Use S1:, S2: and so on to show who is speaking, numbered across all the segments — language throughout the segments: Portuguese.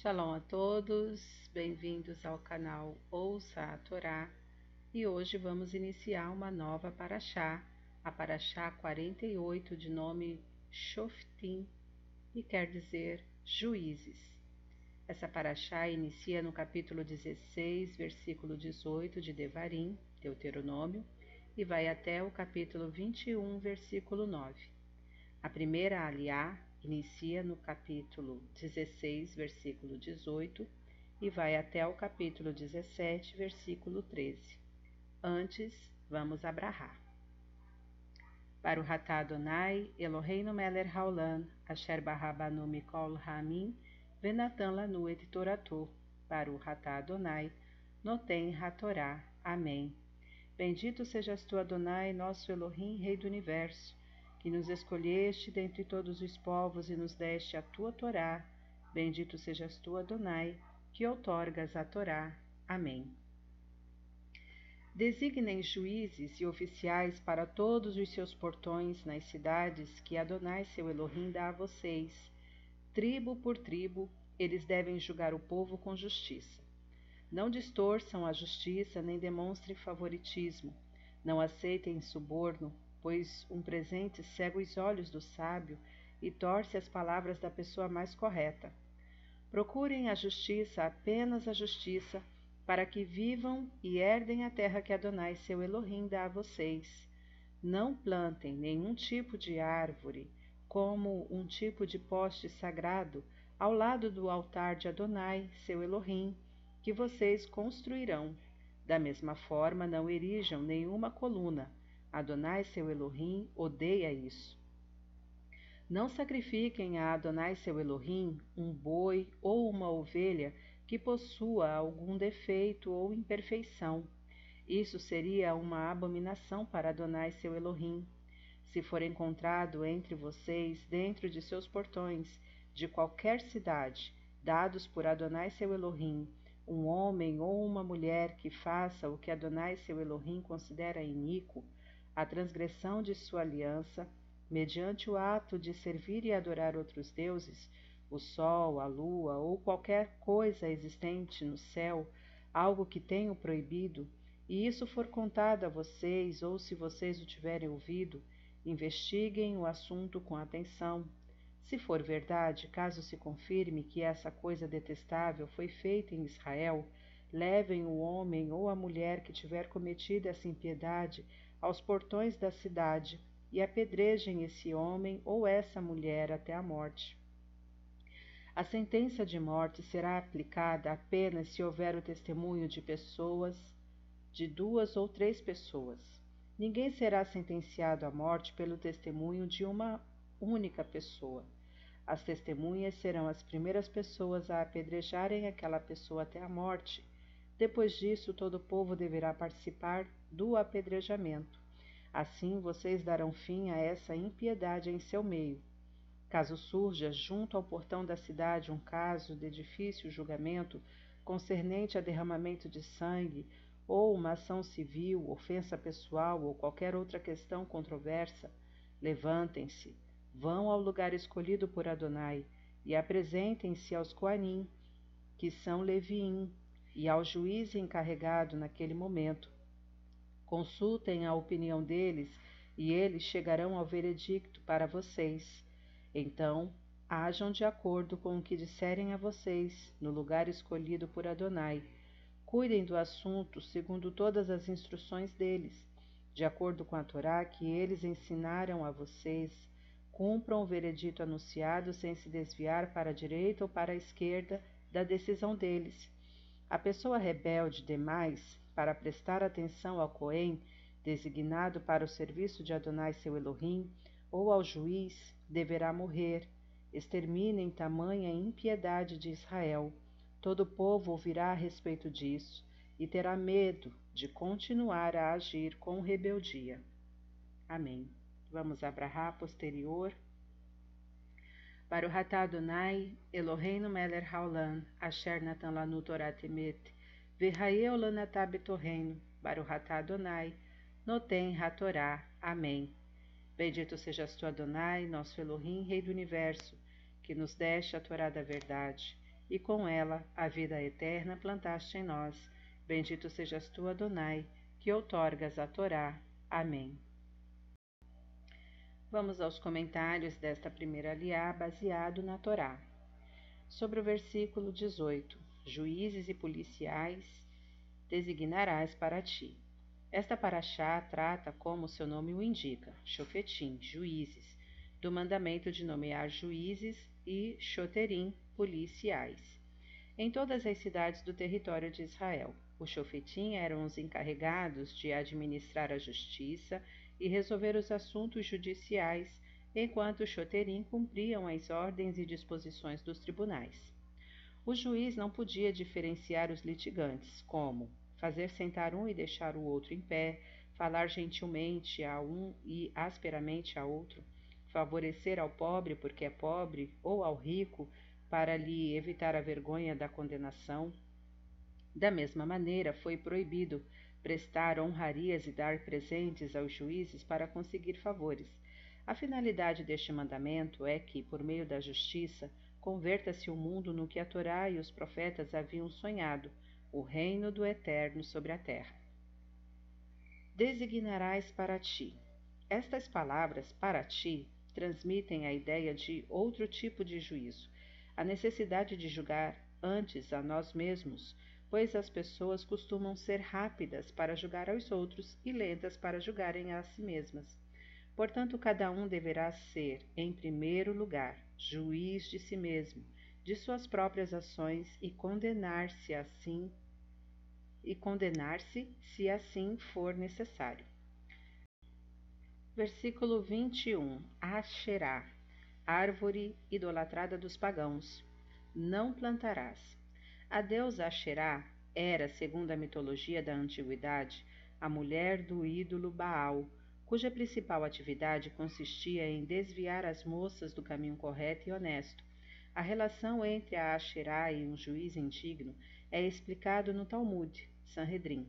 S1: Shalom a todos, bem-vindos ao canal Ouça a Torá e hoje vamos iniciar uma nova paraxá, a paraxá 48 de nome Shoftim e quer dizer juízes. Essa paraxá inicia no capítulo 16, versículo 18 de Devarim, Deuteronômio, e vai até o capítulo 21, versículo 9. A primeira aliá inicia no capítulo 16, versículo 18 e vai até o capítulo 17, versículo 13. Antes, vamos abrahar. Para o Ratá Adonai, Eloheinu Meler Haolam, Asher Barrabanu Mikol Ramin, Venatan Lanu et Toratu, para o Ratá Adonai, Noten Hatorá. Amém. Bendito sejas tu, Adonai, nosso Elohim, Rei do Universo, que nos escolheste dentre todos os povos e nos deste a tua Torá. Bendito sejas tu, Adonai, que outorgas a Torá. Amém. Designem juízes e oficiais para todos os seus portões nas cidades que Adonai seu Elohim dá a vocês. Tribo por tribo, eles devem julgar o povo com justiça. Não distorçam a justiça nem demonstrem favoritismo. Não aceitem suborno, pois um presente cega os olhos do sábio e torce as palavras da pessoa mais correta. Procurem a justiça, apenas a justiça, para que vivam e herdem a terra que Adonai seu Elohim dá a vocês. Não plantem nenhum tipo de árvore, como um tipo de poste sagrado, ao lado do altar de Adonai, seu Elohim, que vocês construirão. Da mesma forma, não erijam nenhuma coluna, Adonai seu Elohim odeia isso. Não sacrifiquem a Adonai seu Elohim um boi ou uma ovelha que possua algum defeito ou imperfeição. Isso seria uma abominação para Adonai seu Elohim. Se for encontrado entre vocês, dentro de seus portões, de qualquer cidade, dados por Adonai seu Elohim, um homem ou uma mulher que faça o que Adonai seu Elohim considera iníquo, a transgressão de sua aliança, mediante o ato de servir e adorar outros deuses, o sol, a lua ou qualquer coisa existente no céu, algo que tenho proibido, e isso for contado a vocês, ou se vocês o tiverem ouvido, investiguem o assunto com atenção. Se for verdade, caso se confirme que essa coisa detestável foi feita em Israel, levem o homem ou a mulher que tiver cometido essa impiedade aos portões da cidade e apedrejem esse homem ou essa mulher até a morte. A sentença de morte será aplicada apenas se houver o testemunho de pessoas, de duas ou três pessoas. Ninguém será sentenciado à morte pelo testemunho de uma única pessoa. As testemunhas serão as primeiras pessoas a apedrejarem aquela pessoa até a morte. Depois disso, todo o povo deverá participar do apedrejamento. Assim vocês darão fim a essa impiedade em seu meio. Caso surja junto ao portão da cidade um caso de difícil julgamento concernente a derramamento de sangue, ou uma ação civil, ofensa pessoal ou qualquer outra questão controversa, levantem-se, vão ao lugar escolhido por Adonai e apresentem-se aos Coanim, que são Leviim, e ao juiz encarregado naquele momento Consultem a opinião deles e eles chegarão ao veredicto para vocês. Então, hajam de acordo com o que disserem a vocês no lugar escolhido por Adonai. Cuidem do assunto segundo todas as instruções deles, de acordo com a Torá que eles ensinaram a vocês. Cumpram o veredito anunciado sem se desviar para a direita ou para a esquerda da decisão deles. A pessoa rebelde demais para prestar atenção ao Cohen, designado para o serviço de Adonai seu Elohim, ou ao juiz, deverá morrer. Exterminem tamanha impiedade de Israel. Todo o povo ouvirá a respeito disso e terá medo de continuar a agir com rebeldia. Amém. Vamos abrahar posterior. Para o Ratá Adonai, Eloheinu Meler Haolam, Asher Natan Lanu Torah Temet, Virraeu Lanatab Torreino, Baruhatá Adonai, Notem Hatorá. Amém. Bendito sejas tu, Adonai, nosso Elohim, Rei do Universo, que nos deste a Torá da verdade. e com ela a vida eterna plantaste em nós. Bendito sejas tu, Adonai, que outorgas a Torá. Amém. Vamos aos comentários desta primeira aliá baseado na Torá. Sobre o versículo 18: Juízes e policiais designarás para ti. Esta paraxá trata, como seu nome o indica, Shofetim, juízes, do mandamento de nomear juízes e Shoterim, policiais. Em todas as cidades do território de Israel, os Shofetim eram os encarregados de administrar a justiça e resolver os assuntos judiciais, enquanto os Shoterim cumpriam as ordens e disposições dos tribunais. O juiz não podia diferenciar os litigantes, como fazer sentar um e deixar o outro em pé, falar gentilmente a um e asperamente a outro, favorecer ao pobre porque é pobre ou ao rico para lhe evitar a vergonha da condenação. Da mesma maneira, foi proibido prestar honrarias e dar presentes aos juízes para conseguir favores. A finalidade deste mandamento é que, por meio da justiça, converta-se o mundo no que a Torá e os profetas haviam sonhado, o reino do Eterno sobre a terra. Designarás para ti. Estas palavras, para ti, transmitem a ideia de outro tipo de juízo, a necessidade de julgar antes a nós mesmos, pois as pessoas costumam ser rápidas para julgar aos outros e lentas para julgarem a si mesmas. Portanto, cada um deverá ser, em primeiro lugar, juiz de si mesmo, de suas próprias ações e condenar-se assim e condenar-se se assim for necessário. Versículo 21. Asherá, árvore idolatrada dos pagãos. Não plantarás. A deusa Asherá era, segundo a mitologia da antiguidade, a mulher do ídolo Baal, cuja principal atividade consistia em desviar as moças do caminho correto e honesto. A relação entre a Asherá e um juiz indigno é explicado no Talmud, Sanhedrin.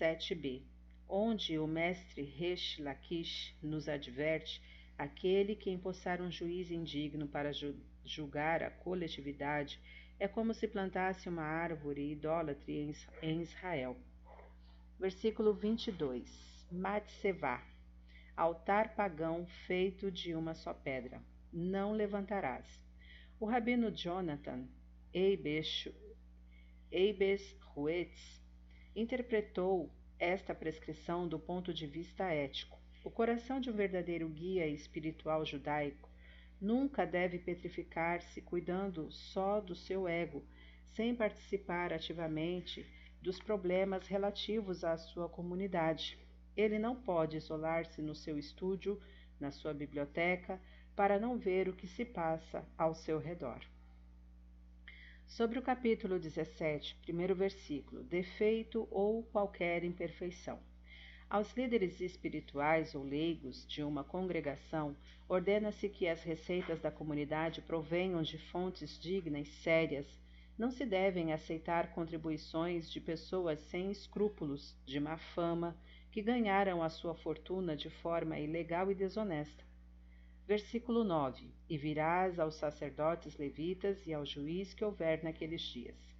S1: 7b onde o mestre Resh Lakish nos adverte aquele que empossar um juiz indigno para julgar a coletividade é como se plantasse uma árvore idólatre em Israel. Versículo 22. Matsevá, altar pagão feito de uma só pedra. Não levantarás. O rabino Jonathan Eibes Ruetz interpretou esta prescrição do ponto de vista ético. O coração de um verdadeiro guia espiritual judaico nunca deve petrificar-se cuidando só do seu ego, sem participar ativamente dos problemas relativos à sua comunidade. Ele não pode isolar-se no seu estúdio, na sua biblioteca, para não ver o que se passa ao seu redor. Sobre o capítulo 17, primeiro versículo, defeito ou qualquer imperfeição. Aos líderes espirituais ou leigos de uma congregação, ordena-se que as receitas da comunidade provenham de fontes dignas, sérias. Não se devem aceitar contribuições de pessoas sem escrúpulos, de má fama, que ganharam a sua fortuna de forma ilegal e desonesta. Versículo 9: E virás aos sacerdotes levitas e ao juiz que houver naqueles dias.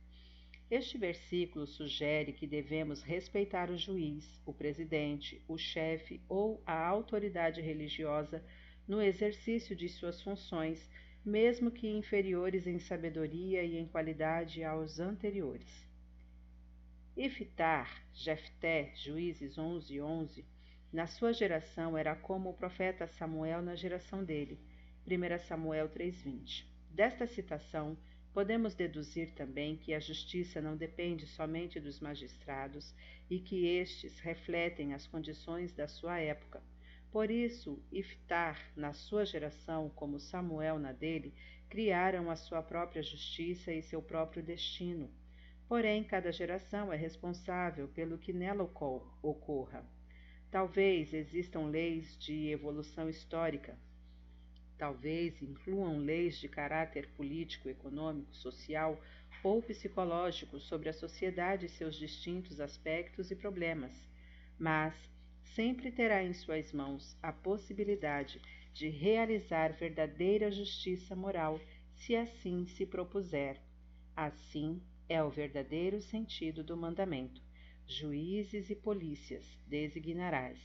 S1: Este versículo sugere que devemos respeitar o juiz, o presidente, o chefe ou a autoridade religiosa no exercício de suas funções, mesmo que inferiores em sabedoria e em qualidade aos anteriores. Iftar, Jefté, Juízes 11, 11, na sua geração era como o profeta Samuel na geração dele. 1 Samuel 3:20. Desta citação, podemos deduzir também que a justiça não depende somente dos magistrados e que estes refletem as condições da sua época. Por isso, Iftar, na sua geração, como Samuel na dele, criaram a sua própria justiça e seu próprio destino. Porém, cada geração é responsável pelo que nela ocorra. Talvez existam leis de evolução histórica, talvez incluam leis de caráter político, econômico, social ou psicológico sobre a sociedade e seus distintos aspectos e problemas, mas sempre terá em suas mãos a possibilidade de realizar verdadeira justiça moral se assim se propuser. Assim é o verdadeiro sentido do mandamento. Juízes e polícias designarás,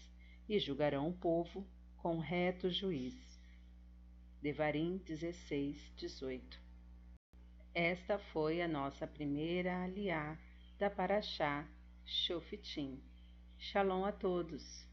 S1: e julgarão o povo com reto juiz. Devarim 16, 18 Esta foi a nossa primeira aliá da Paraxá Shofitim. Shalom a todos!